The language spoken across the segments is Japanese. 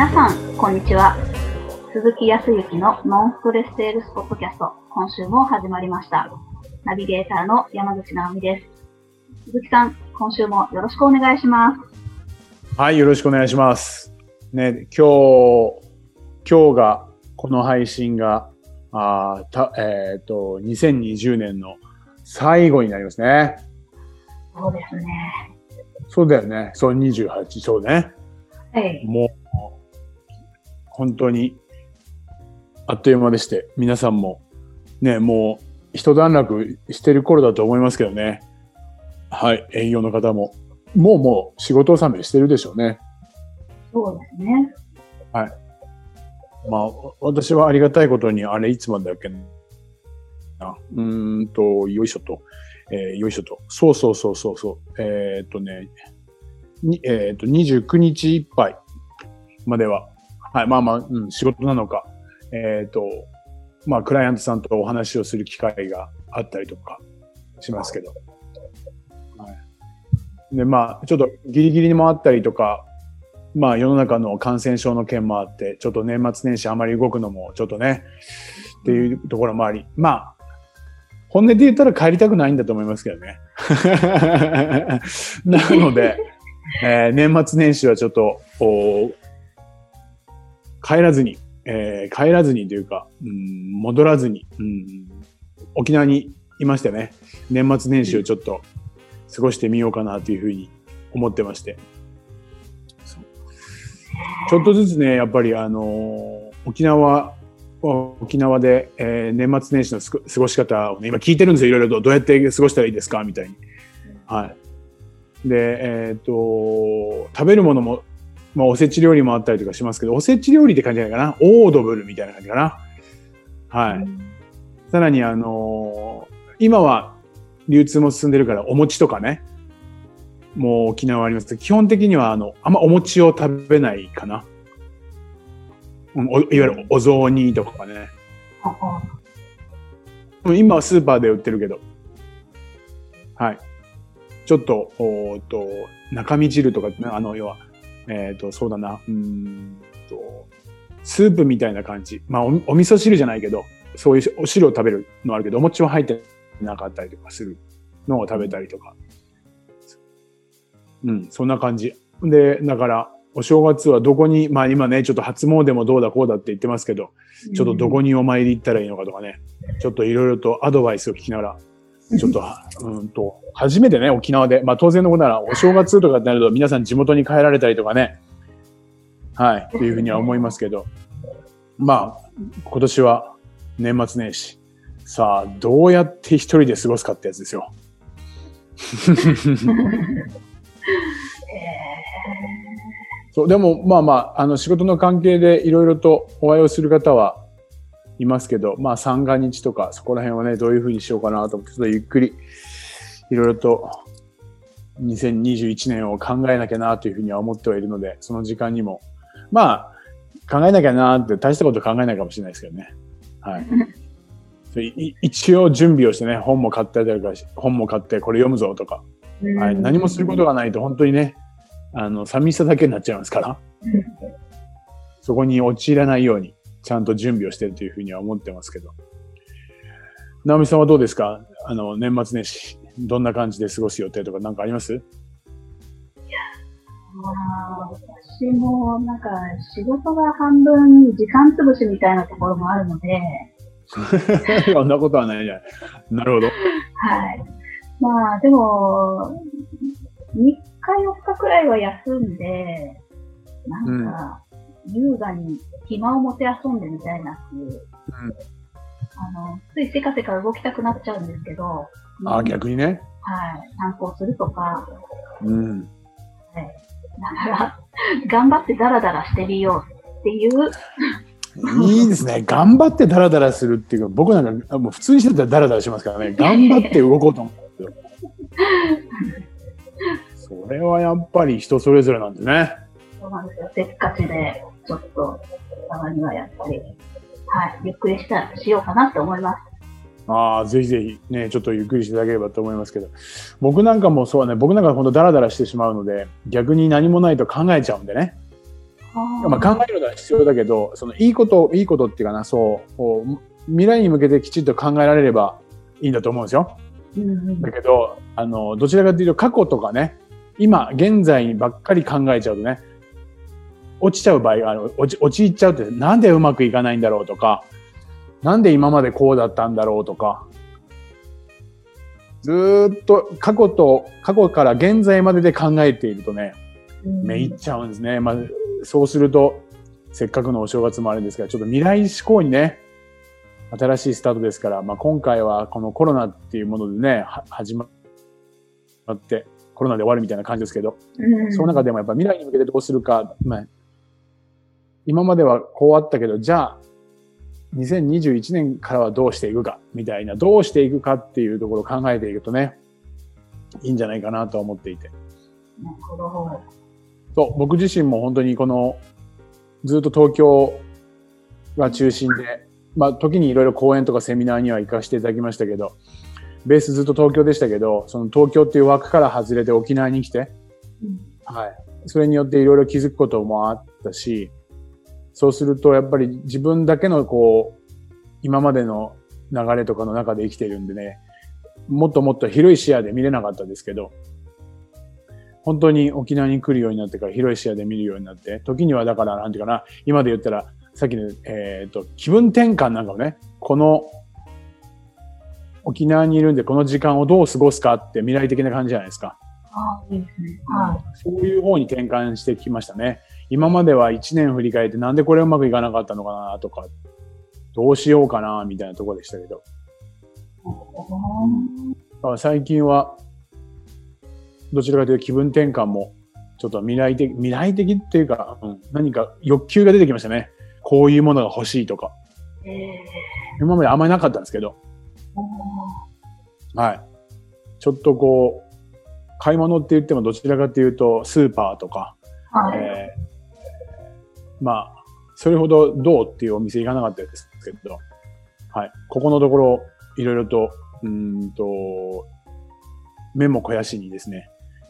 皆さん、こんにちは。鈴木康之のノンストレスセールスポッドキャスト、今週も始まりました。ナビゲーターの山口直美です。鈴木さん、今週もよろしくお願いします。はい、よろしくお願いします。ね、今日、今日が、この配信が、あーたえっ、と、2020年の最後になりますね。そうですね。そうだよね。そう、28、そうね。はい。もう、本当に、あっという間でして、皆さんも、ね、もう、一段落してる頃だと思いますけどね。はい、営業の方も、もうもう仕事納めしてるでしょうね。そうですね。まあ、私はありがたいことに、あれいつまでだっけな。うーんと、よいしょと。えーよいしょと。そうそうそうそうそう。えーっとね、にえーっと、29日いっぱいまでは、はい、まあまあ、うん、仕事なのか、えーっと、まあ、クライアントさんとお話をする機会があったりとかしますけど。はい。で、まあ、ちょっとギリギリにもあったりとか、まあ世の中の感染症の件もあって、ちょっと年末年始あまり動くのもちょっとね、っていうところもあり、まあ、本音で言ったら帰りたくないんだと思いますけどね。なので、えー年末年始はちょっと、お帰らずに、えー帰らずにというか、うん、戻らずに、うん、沖縄にいましてね、年末年始をちょっと過ごしてみようかなというふうに思ってまして。ちょっとずつね、やっぱりあのー沖縄、沖縄で、えー年末年始の過ごし方をね、今聞いてるんですよ、いろいろと。どうやって過ごしたらいいですかみたいに。はい。で、えっ、と、食べるものも、まあ、おせち料理もあったりとかしますけど、おせち料理って感じじゃないかな。オードブルみたいな感じかな。はい。さらに、あのー今は流通も進んでるから、お餅とかね、もう沖縄はありますけど基本的には、あの、あんまお餅を食べないかな。うんおいわゆるお雑煮とかね。今はスーパーで売ってるけど。はい。ちょっと、おーっと、中身汁とか、あの、要は、えっ、と、そうだな、うんと、スープみたいな感じ。まあお、お味噌汁じゃないけど、そういうお汁を食べるのあるけど、お餅は入ってなかったりとかするのを食べたりとか。うん、そんな感じ。で、だから、お正月はどこに、まあ今ね、ちょっと初詣もどうだこうだって言ってますけど、ちょっとどこにお参り行ったらいいのかとかね、ちょっといろいろとアドバイスを聞きながら、ちょっと、うんと、初めてね、沖縄で、まあ当然のことなら、お正月とかってなると皆さん地元に帰られたりとかね、はい、っていうふうには思いますけど、まあ、今年は年末年始、さあ、どうやって一人で過ごすかってやつですよ。そう、でも、まあまあ、あの、仕事の関係でいろいろとお会いをする方はいますけど、まあ、三が日とか、そこら辺はね、どういうふうにしようかなと思って、ちょっとゆっくり、いろいろと、2021年を考えなきゃなというふうには思ってはいるので、その時間にも、まあ、考えなきゃなって大したこと考えないかもしれないですけどね。はい。一応準備をしてね、本も買ってあるから、本も買ってこれ読むぞとか、はい、何もすることがないと本当にね、あの、寂しさだけになっちゃいますから、そこに陥らないように、ちゃんと準備をしてるというふうには思ってますけど。直美さんはどうですか？あの、年末年始、どんな感じで過ごす予定とか何かあります？まあ、私もなんか仕事が半分時間潰しみたいなところもあるので、そんなことはないじゃない。なるほど。はい。まあでも、3日4日くらいは休んで、なんか、優雅に暇を持て遊んでみたいなっていう、あの、ついせかせか動きたくなっちゃうんですけど、あ、はい。逆にね。参考するとか、うん。だから、頑張ってダラダラしてみようっていう、いいですね。頑張ってダラダラするっていうか、僕なんか、もう普通にしてたらダラダラしますからね。頑張って動こうと思うんですよ。それはやっぱり人それぞれなんですね。そうなんですよ。せっかちで、ちょっと、たまにはやっぱり、はい、ゆっくりした、しようかなって思います。ああ、ぜひぜひね、ちょっとゆっくりしていただければと思いますけど、僕なんかもそうね、僕なんか本当ダラダラしてしまうので、逆に何もないと考えちゃうんでね。まあ、考えるのは必要だけど、そのいいこと、いいことっていうかな、そう、未来に向けてきちっと考えられればいいんだと思うんですよ。うんうんだけど、あの、どちらかというと過去とかね、今、現在ばっかり考えちゃうとね、落ちちゃう場合がある、落ち、陥っちゃうって、なんでうまくいかないんだろうとか、なんで今までこうだったんだろうとか、ずーっと過去と、過去から現在までで考えているとね、うん。めいっちゃうんですね。まあ、そうすると、せっかくのお正月もあるんですが、ちょっと未来志向にね、新しいスタートですから、まあ、今回はこのコロナっていうものでね、は始まって、コロナで終わるみたいな感じですけど、うん。その中でもやっぱ未来に向けてどうするか、まあ、今まではこうあったけど、じゃあ、2021年からはどうしていくか、みたいな、どうしていくかっていうところを考えていくとね、いいんじゃないかなと思っていて。なるほど。そう、僕自身も本当にこの、ずっと東京が中心で、まあ時にいろいろ講演とかセミナーには行かせていただきましたけど、ベースずっと東京でしたけど、その東京っていう枠から外れて沖縄に来て、うんはい。それによっていろいろ気づくこともあったし、そうするとやっぱり自分だけのこう、今までの流れとかの中で生きているんでね、もっともっと広い視野で見れなかったですけど、本当に沖縄に来るようになってから広い視野で見るようになって、時にはだから、なんていうかな、今で言ったら、さっきの、えっ、と、気分転換なんかをね、この、沖縄にいるんでこの時間をどう過ごすかって未来的な感じじゃないですか。ああ、いいですね。はそういう方に転換してきましたね。今までは1年振り返ってなんでこれうまくいかなかったのかなとか、どうしようかなみたいなところでしたけど。い。だから最近は、どちらかというと気分転換も、ちょっと未来的、未来的っていうか、うん、何か欲求が出てきましたね。こういうものが欲しいとか。ええ今まであんまりなかったんですけど、はい。ちょっとこう、買い物って言ってもどちらかというと、スーパーとか、はい。えーまあ、それほどどうっていうお店行かなかったですけど、はい。ここのところ、いろいろと、うーんと、目も肥やしにですね、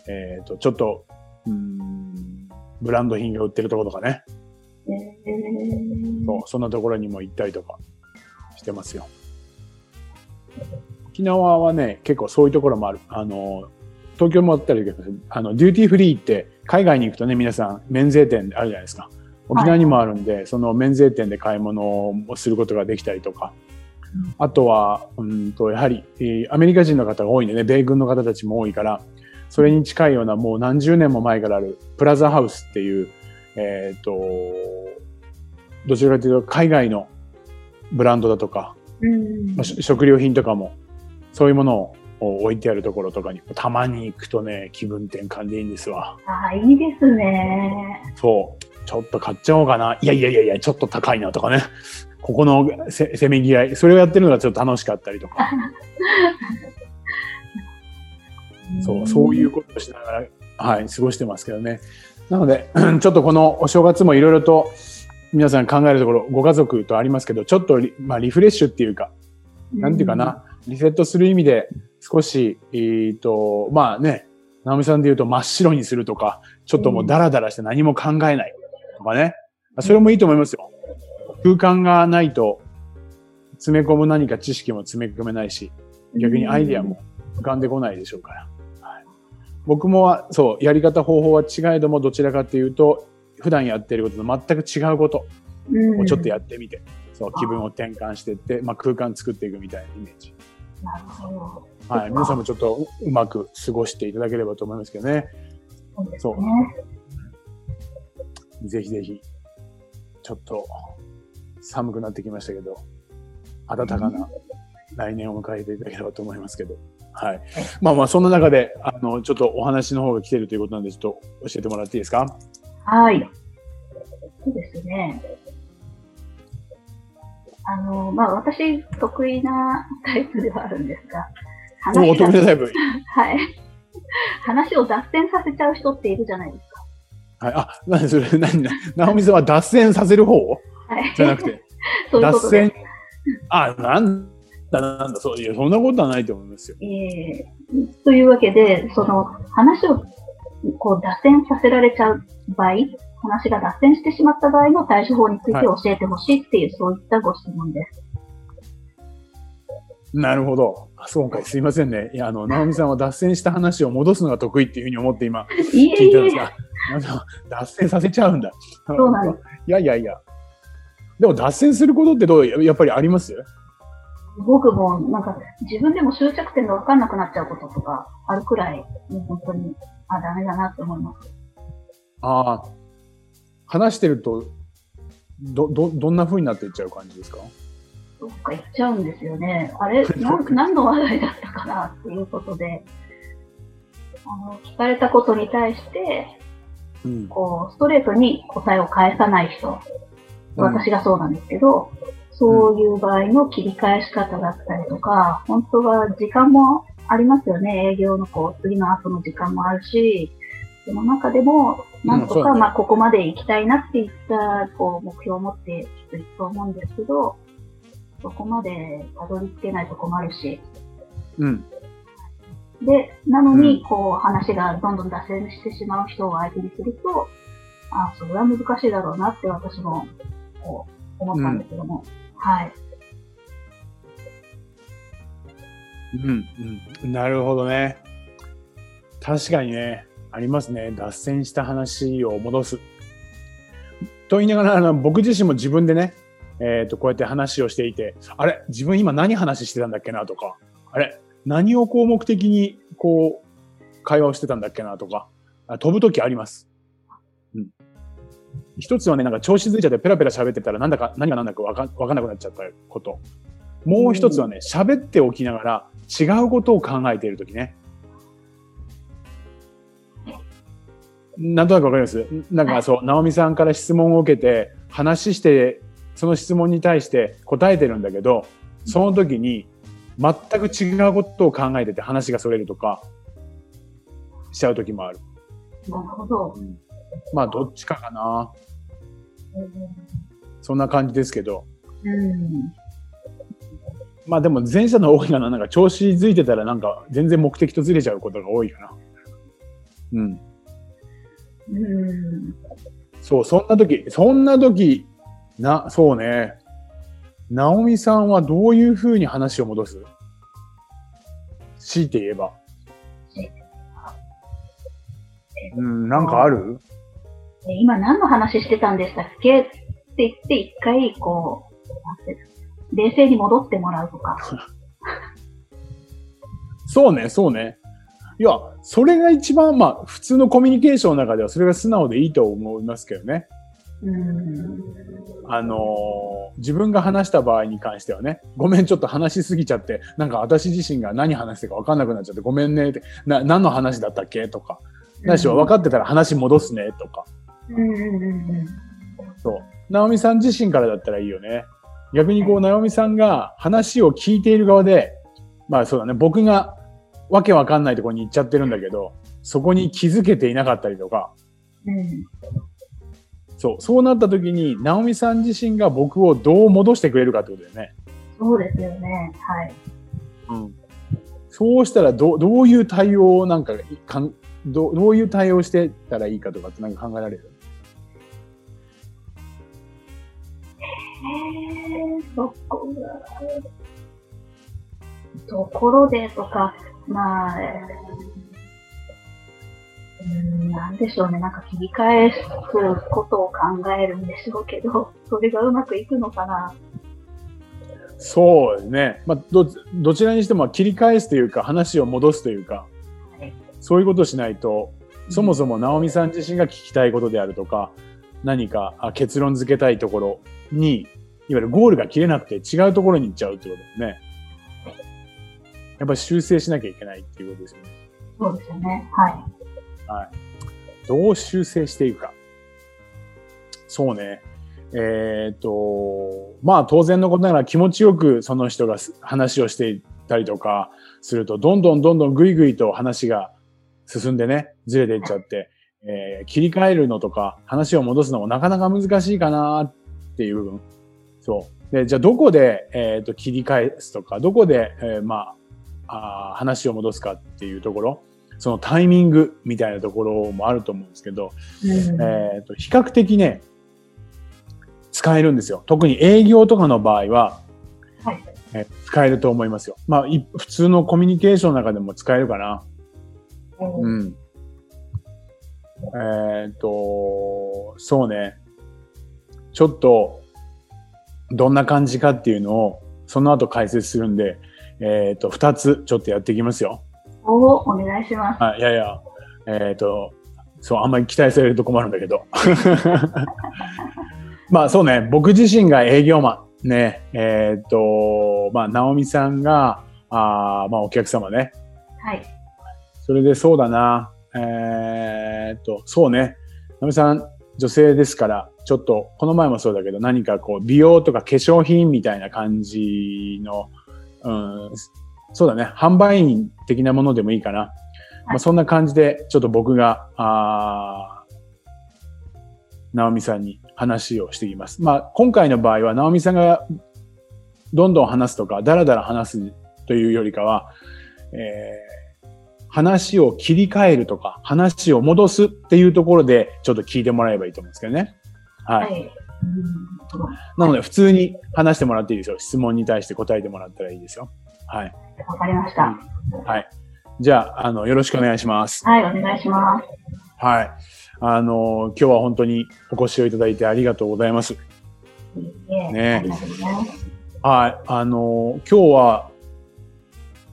えっ、と、ちょっと、うーん、ブランド品が売ってるところとかね、ええそう、そんなところにも行ったりとかしてますよ。沖縄はね、結構そういうところもある。あの、東京もあったりだけど、あの、デューティーフリーって海外に行くとね、皆さん免税店あるじゃないですか。沖縄にもあるんで、その免税店で買い物をすることができたりとか、うんあとは、うんと、やはり、えーアメリカ人の方が多いんでね、米軍の方たちも多いから、それに近いようなもう何十年も前からあるプラザハウスっていう、えっ、と、どちらかというと海外のブランドだとか、うん食料品とかも、そういうものを置いてあるところとかに、たまに行くとね、気分転換でいいんですわ。ああ、いいですね。そう。ちょっと買っちゃおうかな。いやいやいやいや、ちょっと高いなとかね。ここのせせめぎ合い。それをやってるのがちょっと楽しかったりとか。そう、そういうことをしながら、はい、過ごしてますけどね。なので、ちょっとこのお正月もいろいろと皆さん考えるところ、ご家族とありますけど、ちょっとリ,、まあ、リフレッシュっていうか、なんていうかな、リセットする意味で少し、えっ、と、まあね、直美さんで言うと真っ白にするとか、ちょっともうダラダラして何も考えないとかね。それもいいと思いますよ。空間がないと詰め込む何か知識も詰め込めないし、逆にアイデアも浮かんでこないでしょうから。はい、僕もそう、やり方方法は違えども、どちらかというと、普段やってることと全く違うことをちょっとやってみて、そう、気分を転換していって、まあ空間作っていくみたいなイメージ。なるほど。はい。皆さんもちょっとううまく過ごしていただければと思いますけどね。そうですそうね。ぜひぜひ、ちょっと寒くなってきましたけど、暖かな来年を迎えていただければと思いますけど。はい。まあまあ、そんな中で、あの、ちょっとお話の方が来てるということなんで、ちょっと教えてもらっていいですか？はい。そうですね。あの、まあ、私、得意なタイプではあるんですが、おお、話が得意なタイプ。はい。話を脱線させちゃう人っているじゃないですか。はい。あ、何それ、何な、直美さんは脱線させる方？はい。じゃなくて、そういう脱線？あ、なんだなんだ、そういう、そんなことはないと思いますよ。えーというわけで、その話をこう脱線させられちゃう場合、話が脱線してしまった場合の対処法について教えてほしいっていう、そういったご質問です。なるほど。そうかすいませんね。いや、あの、直美さんは脱線した話を戻すのが得意っていうふうに思って今、聞いたんですが、脱線させちゃうんだ。そうなんです。いやいやいや。でも脱線することってどう、やっぱりあります？僕も、なんか、自分でも終着点が分かんなくなっちゃうこととかあるくらい、本当に、あ、ダメだなって思います。ああ、話してると、ど、ど、どんな風になっていっちゃう感じですか？どっか行っちゃうんですよね。あれ、な何の話題だったかなっていうことで、あの、聞かれたことに対して、うん、こう、ストレートに答えを返さない人、私がそうなんですけど、うん、そういう場合の切り返し方だったりとか、本当は時間もありますよね。営業のこう、次の後の時間もあるし、その中でも、なんとか、まあ、ここまで行きたいなっていった、こう、目標を持ってきっとと思うんですけど、そこまでたどり着けないと困るし。うん。で、なのに、こう、話がどんどん脱線してしまう人を相手にすると、あそれは難しいだろうなって私も、こう、思ったんですけども、うん、はい。うん、うん。なるほどね。確かにね。ありますね。脱線した話を戻す。と言いながら、あの僕自身も自分でね、えっ、ー、と、こうやって話をしていて、あれ自分今何話してたんだっけなとか、あれ何をこう目的に、こう、会話をしてたんだっけなとか、飛ぶときあります。うん。一つはね、なんか調子づいちゃってペラペラ喋ってたらなんだか、何が何だかわかわかんなくなっちゃったこと。もう一つはね、喋っておきながら違うことを考えているときね。なんとなくわかります？なんかそう、直美さんから質問を受けて、話して、その質問に対して答えてるんだけど、その時に全く違うことを考えてて話がそれるとか、しちゃう時もある。なるほど。うん、まあ、どっちかかな。うん、そんな感じですけど。うん、まあでも前者の多いかな。なんか調子づいてたらなんか全然目的とずれちゃうことが多いかな。うん。そう、そんな時、そんな時、な、そうね。直美さんはどういうふうに話を戻す？強いて言えば。うん、なんかある？今何の話してたんでしたっけ？って言って一回、こう、冷静に戻ってもらうとか。そうね、そうね。いや、それが一番、まあ、普通のコミュニケーションの中ではそれが素直でいいと思いますけどね。あのー、自分が話した場合に関してはね、ごめん、ちょっと話しすぎちゃって、なんか私自身が何話してるか分かんなくなっちゃって、ごめんねって、な何の話だったっけ？とか、ないしは分かってたら話戻すねとか。そう。直美さん自身からだったらいいよね。逆にこう、直美さんが話を聞いている側で、まあそうだね、僕がわけわかんないところに行っちゃってるんだけど、そこに気づけていなかったりとか、うん、そう、そうなった時に、直美さん自身が僕をどう戻してくれるかってことだよね。そうですよね。はい。うん。そうしたらど、どういう対応をなんかかんど、どういう対応してたらいいかとかってなんか考えられる？えー、そこが、ところでとか、まあ、うん、なんでしょうね。なんか切り返すことを考えるんでしょうけど、それがうまくいくのかな。そうですね。まあ、ど、どちらにしても切り返すというか、話を戻すというか、はい、そういうことをしないと、そもそも直美さん自身が聞きたいことであるとか、何か結論付けたいところに、いわゆるゴールが切れなくて違うところに行っちゃうってことですね。やっぱり修正しなきゃいけないっていうことですよね。そうですよね。はい。はい。どう修正していくか。そうね。えっ、と、まあ当然のことながら気持ちよくその人が話をしていたりとかすると、どんどんどんどんぐいぐいと話が進んでね、ずれていっちゃって、えー、切り替えるのとか話を戻すのもなかなか難しいかなっていう部分。そう。で、じゃあどこで、えっ、と切り返すとか、どこで、え、まあ、あ話を戻すかっていうところ。そのタイミングみたいなところもあると思うんですけど、うんえっ、と、比較的ね、使えるんですよ。特に営業とかの場合は、はいえ使えると思いますよ。まあ、い普通のコミュニケーションの中でも使えるかな。うんうん。えっ、と、そうね。ちょっと、どんな感じかっていうのを、その後解説するんで、えっ、と、二つちょっとやっていきますよ。おお願いします。あいやいや、えっ、と、そう、あんまり期待されると困るんだけど。まあそうね、僕自身が営業マン。ね、えっ、と、まあ、直美さんが、あーまあお客様ね。はい。それでそうだな。えーっと、そうね。ナミさん、女性ですから、ちょっと、この前もそうだけど、何かこう、美容とか化粧品みたいな感じの、うん、そうだね。販売員的なものでもいいかな。まあ、そんな感じで、ちょっと僕が、あーナオミさんに話をしていきます。まあ、今回の場合は、ナオミさんがどんどん話すとか、だらだら話すというよりかは、えー話を切り替えるとか、話を戻すっていうところで、ちょっと聞いてもらえばいいと思うんですけどね。はい。はい。うんなので、普通に話してもらっていいですよ。質問に対して答えてもらったらいいですよ。はい。わかりました。はい。じゃあ、あの、よろしくお願いします。はい、お願いします。はい。あの、今日は本当にお越しをいただいてありがとうございます。いいえね。はい。あの、今日は、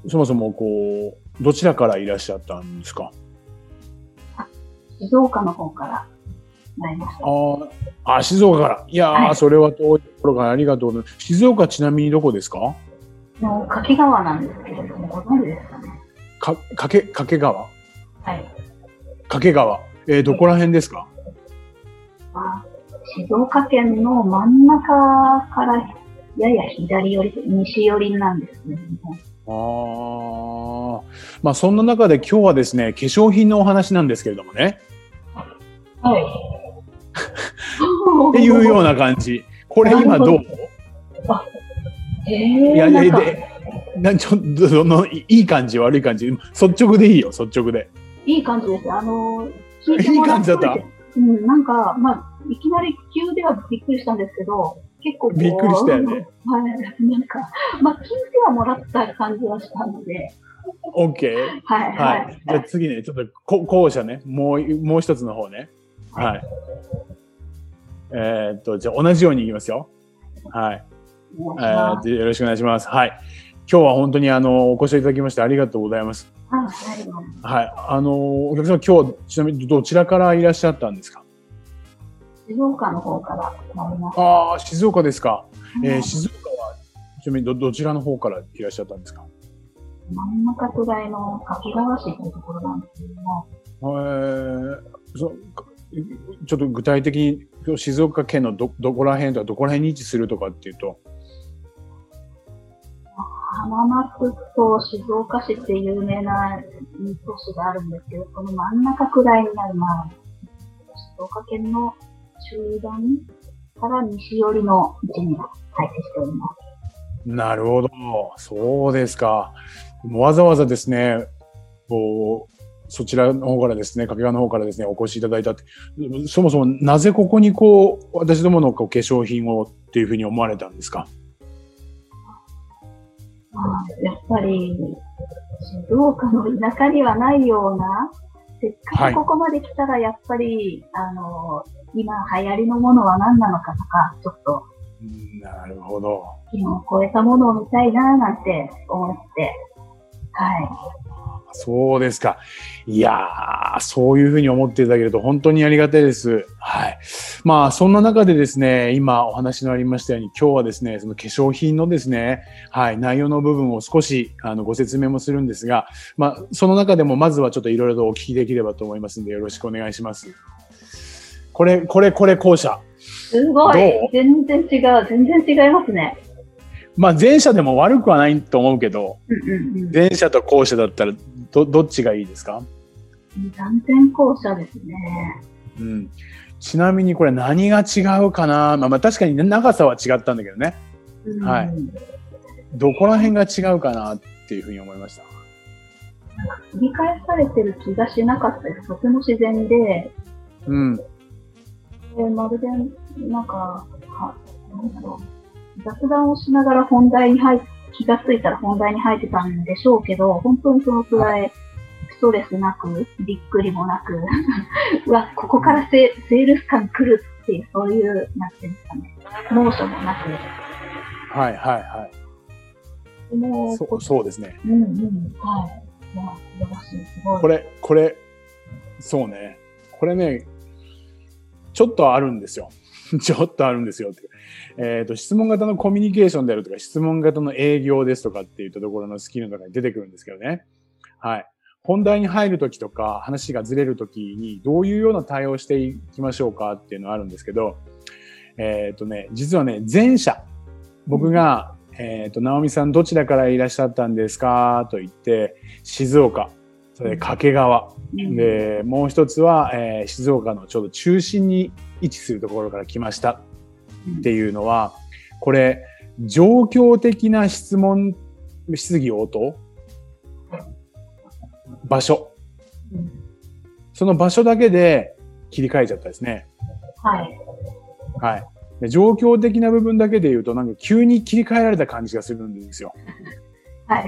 そもそもこう、どちらからいらっしゃったんですか？静岡の方からなりました。あーあ、静岡から。いやー、はいそれは遠いところからありがとうございます。静岡ちなみにどこですか？もう掛川なんですけれども、ご存知ですかね？か、かけ、掛川？はい。掛川。えー、どこら辺ですか？まあ、静岡県の真ん中からやや左寄り、西寄りなんですけれども。ああ。まあ、そんな中で今日はですね、化粧品のお話なんですけれどもね。はい。っていうような感じ。これ今どう？えー、いやいんかで、なちょっと、その、いい感じ、悪い感じ。率直でいいよ、率直で。いい感じです。あの、聞いてもらっいい感じだった？てうん、なんか、まあ、いきなり急ではびっくりしたんですけど、結構びっくりしたよね。はい。なんか、まあ、聞いてはもらった感じはしたので、OK。はい、は。はいい。じゃあ次ね、ちょっとこ後者ね、もう、もう一つの方ね。はい。えーっと、じゃあ同じようにいきますよ。はい。えーよろしくお願いします。はい。今日は本当にあの、お越しいただきましてありがとうございます。はい、はい。あの、お客様今日、ちなみにどちらからいらっしゃったんですか？静岡の方から参りました。ああ、静岡ですか。えーはい静岡は、ちなみにど、どちらの方からいらっしゃったんですか？真ん中くらいの掛川市というところなんですけれども、えー、そちょっと具体的に静岡県のどどこら辺とかどこら辺に位置するとかっていうと浜松と静岡市って有名な都市があるんですけど、その真ん中くらいになる、まあ、静岡県の中段から西寄りの位置に配置しております。なるほど。そうですか。わざわざですねこうそちらの方からですね掛川の方からですねお越しいただいたって。そもそもなぜここにこう私どものこう化粧品をっていうふうに思われたんですか？まあ、やっぱり、静岡の田舎にはないような、せっかくここまで来たら、やっぱり、あの、今流行りのものは何なのかとか、ちょっと、うんなるほど今を超えたものを見たいな、なんて思って、はい。そうですか。いやー、そういうふうに思っていただけると本当にありがたいです。はい。まあ、そんな中でですね、今お話のありましたように、今日はですね、その化粧品のですね、はい、内容の部分を少しあのご説明もするんですが、まあ、その中でもまずはちょっといろいろとお聞きできればと思いますので、よろしくお願いします。これ、これ、これ、後者。すごい全然違う全然違いますね。まあ、前者でも悪くはないと思うけど、うんうんうん。前者と後者だったら、ど、どっちがいいですか？断然後者ですね。うん。ちなみにこれ何が違うかな？まあまあ確かに長さは違ったんだけどね。うんはいどこら辺が違うかなっていうふうに思いました。繰り返されてる気がしなかったです。とても自然で、うん。でまるで、なんか、は雑談をしながら本題に入っ気がついたら本題に入ってたんでしょうけど、本当にそのくらいストレスなく、びっくりもなく、うわ、ここからセセールス感来るっていう、そういう、なんていうんですかね、猛暑もなく、はいはいはもい。そう、そうですね。うんうん、はい。まあ、素晴らしい、すごい。これ、これ、そうね。これね、ちょっとあるんですよ。ちょっとあるんですよって。えっ、と、質問型のコミュニケーションであるとか、質問型の営業ですとかっていったところのスキルの中に出てくるんですけどね。はい。本題に入るときとか、話がずれるときに、どういうような対応をしていきましょうかっていうのがあるんですけど、えっ、とね、実はね、前者、僕が、えっ、と、直美さんどちらからいらっしゃったんですか？と言って、静岡、それで掛川、うんで、もう一つは、えー静岡のちょうど中心に位置するところから来ましたっていうのは、これ、状況的な質問、質疑応答？場所。うんその場所だけで切り替えちゃったですね。はい。はい。で状況的な部分だけで言うと、なんか急に切り替えられた感じがするんですよ。はい。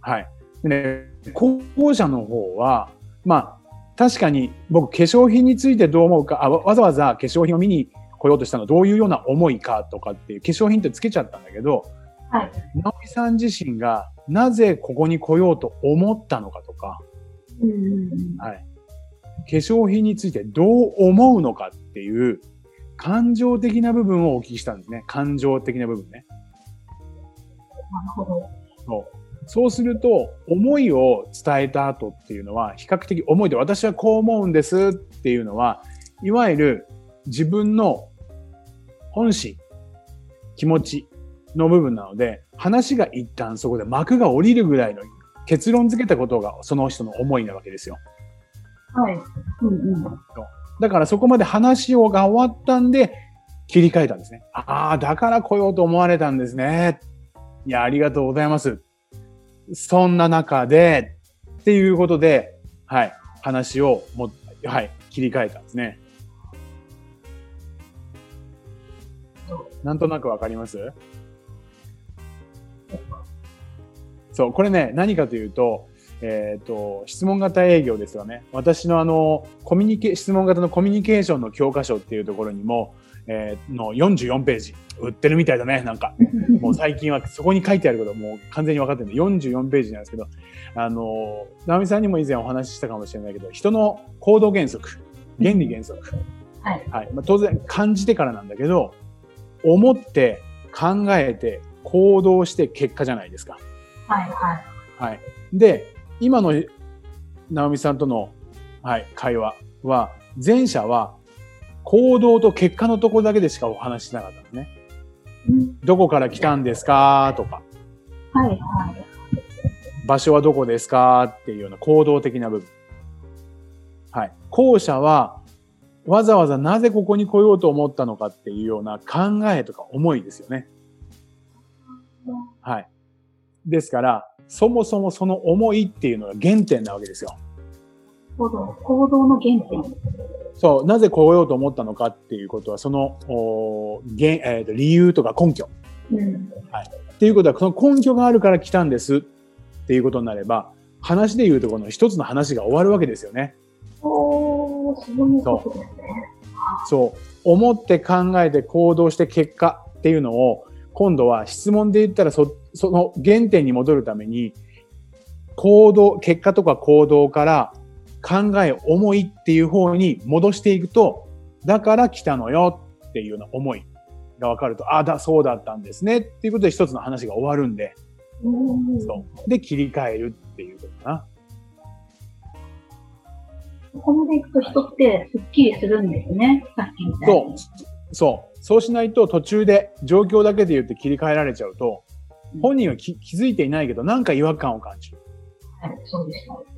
はい。でね、後者の方は、まあ、確かに僕、化粧品についてどう思うか、あわわざわざ化粧品を見に来ようとしたのはどういうような思いかとかっていう、化粧品ってつけちゃったんだけど、はい。直美さん自身がなぜここに来ようと思ったのかとか。はい。化粧品についてどう思うのかっていう、感情的な部分をお聞きしたんですね。感情的な部分ね。なるほど。そうそうすると、思いを伝えた後っていうのは、比較的思いで私はこう思うんですっていうのは、いわゆる自分の本心、気持ちの部分なので、話が一旦そこで幕が降りるぐらいの結論付けたことがその人の思いなわけですよ。はい。うんうん。だからそこまで話をが終わったんで、切り替えたんですね。ああ、だから来ようと思われたんですね。いや、ありがとうございます。そんな中で、っていうことで、はい、話をも、はい、切り替えたんですね。なんとなくわかります？そう、これね、何かというと、えっ、と、質問型営業ですよね。私のあの、コミュニケ、質問型のコミュニケーションの教科書っていうところにも、えーの44ページ、売ってるみたいだね、なんか。もう最近はそこに書いてあることもう完全に分かってるんで、44ページなんですけど、あの、直美さんにも以前お話ししたかもしれないけど、人の行動原則、原理原則。はい。はい。まあ、当然感じてからなんだけど、思って、考えて、行動して結果じゃないですか。はい。はい。はい。で、今の直美さんとの、はい、会話は、前者は行動と結果のところだけでしかお話ししなかったんですね。うんどこから来たんですか？とか、はい。はい。場所はどこですか？っていうような行動的な部分。はい。後者は、わざわざなぜここに来ようと思ったのかっていうような考えとか思いですよね。はい。ですから、そもそもその思いっていうのが原点なわけですよ。行動。行動の原点。そう、なぜ来ようと思ったのかっていうことは、その、お原えーと理由とか根拠。うん。っていうことは、その根拠があるから来たんですっていうことになれば、話で言うとこの一つの話が終わるわけですよね。おー、そういうことですね。そう。思って考えて行動して結果っていうのを、今度は質問で言ったらそ、その原点に戻るために、行動、結果とか行動から考え、思いっていう方に戻していくと、だから来たのよっていうような思いが分かると、ああ、だ、そうだったんですねっていうことで一つの話が終わるんで、うんそう。で、切り替えるっていうことかな。ここまで行くと人ってすっきりするんですね。さっきみたいそうに。。そう。そうしないと途中で状況だけで言って切り替えられちゃうと、本人は気気づいていないけど、なんか違和感を感じる。はい、そうでした。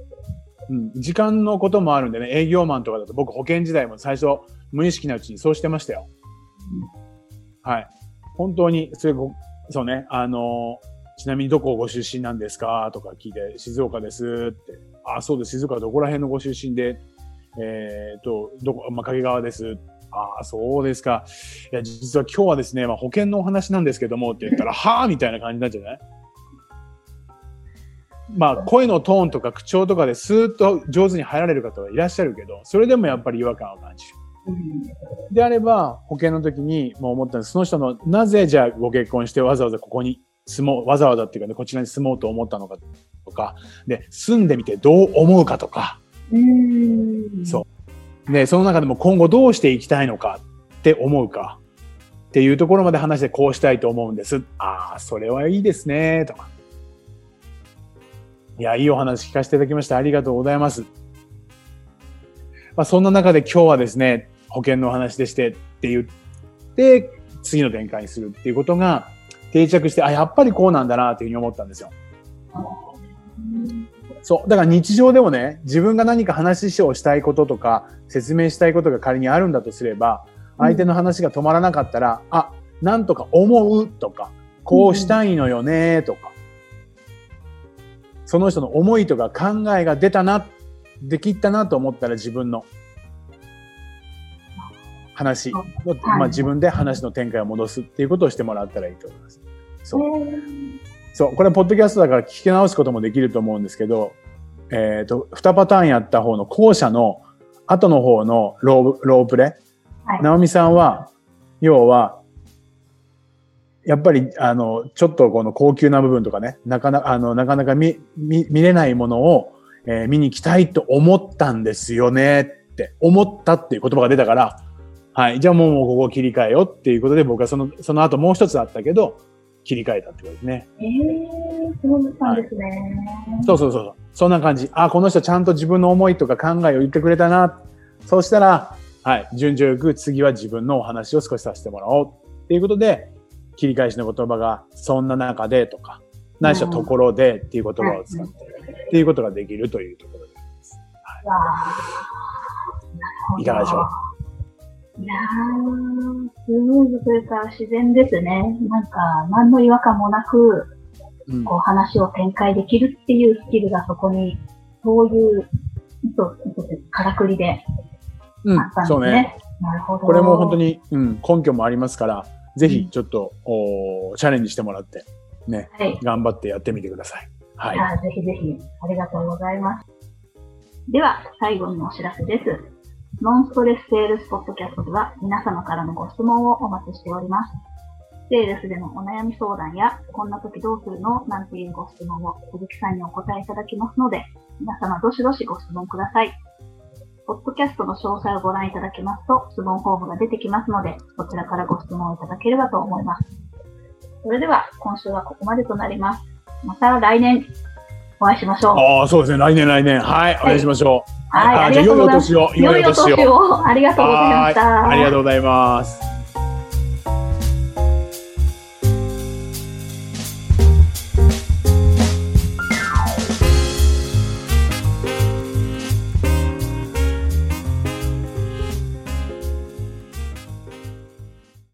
うん。時間のこともあるんでね、営業マンとかだと僕保険時代も最初無意識なうちにそうしてましたよ。はい。本当に、それご、そうね、あのーちなみにどこご出身なんですかとか聞いて、静岡ですって。あ、そうです。静岡どこら辺のご出身で、えっ、と、どこ、まあ、掛川です。ああ、そうですか。いや、実は今日はですね、まあ、保険のお話なんですけどもって言ったら、はあみたいな感じなんじゃない？まあ、声のトーンとか口調とかでスーッと上手に入られる方はいらっしゃるけど、それでもやっぱり違和感を感じる。であれば、保険の時にもう思ったんです。その人の、なぜじゃあご結婚してわざわざここに住もう、わざわざっていうかね、こちらに住もうと思ったのかとか、で、住んでみてどう思うかとか、そう。で、その中でも今後どうしていきたいのかって思うかっていうところまで話してこうしたいと思うんです。ああ、それはいいですね、とか。いや、いいお話聞かせていただきましてありがとうございます。まあ、そんな中で今日はですね、保険のお話でしてって言って、次の展開にするっていうことが定着して、あ、やっぱりこうなんだなっていうふうに思ったんですよ。そう。だから日常でもね、自分が何か話をしたいこととか、説明したいことが仮にあるんだとすれば、相手の話が止まらなかったら、うん、あ、なんとか思うとか、こうしたいのよねとか、その人の思いとか考えが出たな、できたなと思ったら自分の話の、まあ、自分で話の展開を戻すっていうことをしてもらったらいいと思います。そう。そう。これはポッドキャストだから聞き直すこともできると思うんですけど、えっ、ー、と、2パターンやった方の後者の後の方のローロープレ？はい、直美さんは、要は、やっぱり、あの、ちょっとこの高級な部分とかね、なかなか、あの、なかなか見、見、見れないものを、えー、見に来たいと思ったんですよねって思ったっていう言葉が出たから、はい。じゃあもうここ切り替えよっていうことで僕はその、その後もう一つあったけど、切り替えたってことですね。ええー、そうなんですね、はい、そうそうそう。そんな感じ。あ、この人ちゃんと自分の思いとか考えを言ってくれたな。そうしたら、はい。順序よく次は自分のお話を少しさせてもらおうっていうことで、切り返しの言葉が、そんな中でとか、ないしはところでっていう言葉を使って、っていうことができるというところです。はい。いかがでしょう？いやー、スムーズというか自然ですね。なんか、何の違和感もなく、こう話を展開できるっていうスキルがそこに、そういう意図、意図からくりであったんですね。うん、そうね。なるほど。これも本当に、うん、根拠もありますから、ぜひちょっと、うん、おチャレンジしてもらって、ね、はい、頑張ってやってみてください。はい。ぜひぜひ、ありがとうございます。では、最後にお知らせです。ノンストレスセールスポッドキャストでは皆様からのご質問をお待ちしております。セールスでのお悩み相談や、こんな時どうするの？なんていうご質問を鈴木さんにお答えいただきますので、皆様どしどしご質問ください。ポッドキャストの詳細をご覧いただけますと、質問フォームが出てきますので、そちらからご質問をいただければと思います。それでは、今週はここまでとなります。また来年、お会いしましょう。ああ、そうですね。来年来年。はい、お会いしましょう。はい、ありがとうございます。良いお年を。良いお年を。ありがとうございました。ありがとうございます。